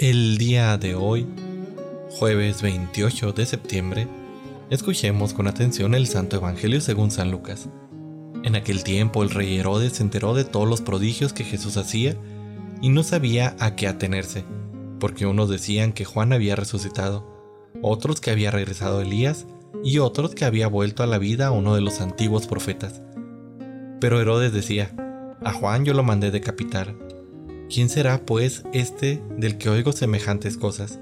El día de hoy, jueves 28 de septiembre, escuchemos con atención el Santo Evangelio según San Lucas. En aquel tiempo el rey Herodes se enteró de todos los prodigios que Jesús hacía y no sabía a qué atenerse, porque unos decían que Juan había resucitado, otros que había regresado Elías y otros que había vuelto a la vida uno de los antiguos profetas. Pero Herodes decía, a Juan yo lo mandé decapitar ¿Quién será, pues, este del que oigo semejantes cosas?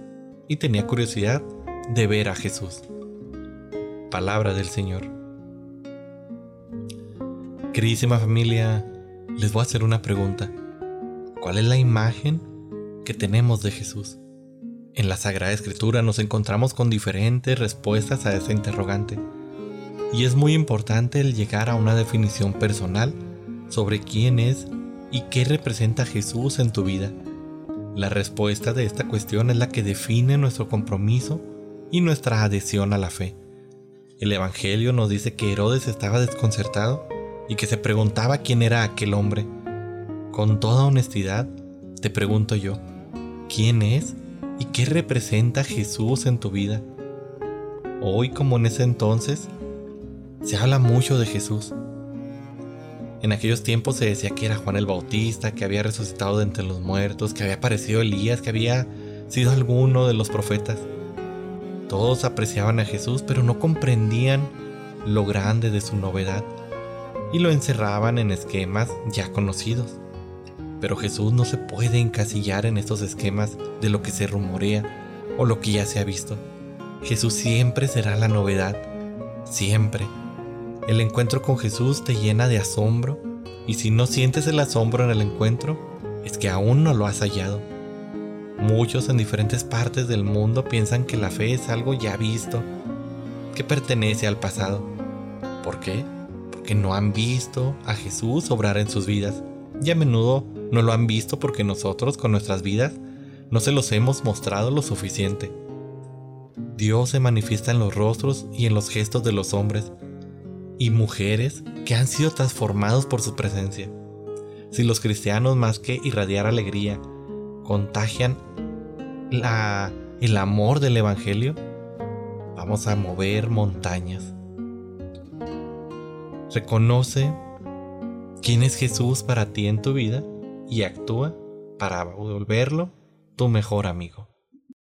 Y tenía curiosidad de ver a Jesús. Palabra del Señor. Queridísima familia, les voy a hacer una pregunta. ¿Cuál es la imagen que tenemos de Jesús? En la Sagrada Escritura nos encontramos con diferentes respuestas a esa interrogante. Y es muy importante el llegar a una definición personal sobre quién es ¿Y qué representa Jesús en tu vida? La respuesta de esta cuestión es la que define nuestro compromiso y nuestra adhesión a la fe. El Evangelio nos dice que Herodes estaba desconcertado y que se preguntaba quién era aquel hombre. Con toda honestidad, te pregunto yo, ¿quién es y qué representa Jesús en tu vida? Hoy como en ese entonces, se habla mucho de Jesús, en aquellos tiempos se decía que era Juan el Bautista, que había resucitado de entre los muertos, que había aparecido Elías, que había sido alguno de los profetas. Todos apreciaban a Jesús, pero no comprendían lo grande de su novedad y lo encerraban en esquemas ya conocidos. Pero Jesús no se puede encasillar en estos esquemas de lo que se rumorea o lo que ya se ha visto. Jesús siempre será la novedad, siempre. El encuentro con Jesús te llena de asombro y si no sientes el asombro en el encuentro, es que aún no lo has hallado. Muchos en diferentes partes del mundo piensan que la fe es algo ya visto, que pertenece al pasado. ¿Por qué? Porque no han visto a Jesús obrar en sus vidas y a menudo no lo han visto porque nosotros con nuestras vidas no se los hemos mostrado lo suficiente. Dios se manifiesta en los rostros y en los gestos de los hombres y mujeres que han sido transformados por su presencia. Si los cristianos más que irradiar alegría contagian el amor del Evangelio, vamos a mover montañas. Reconoce quién es Jesús para ti en tu vida y actúa para volverlo tu mejor amigo.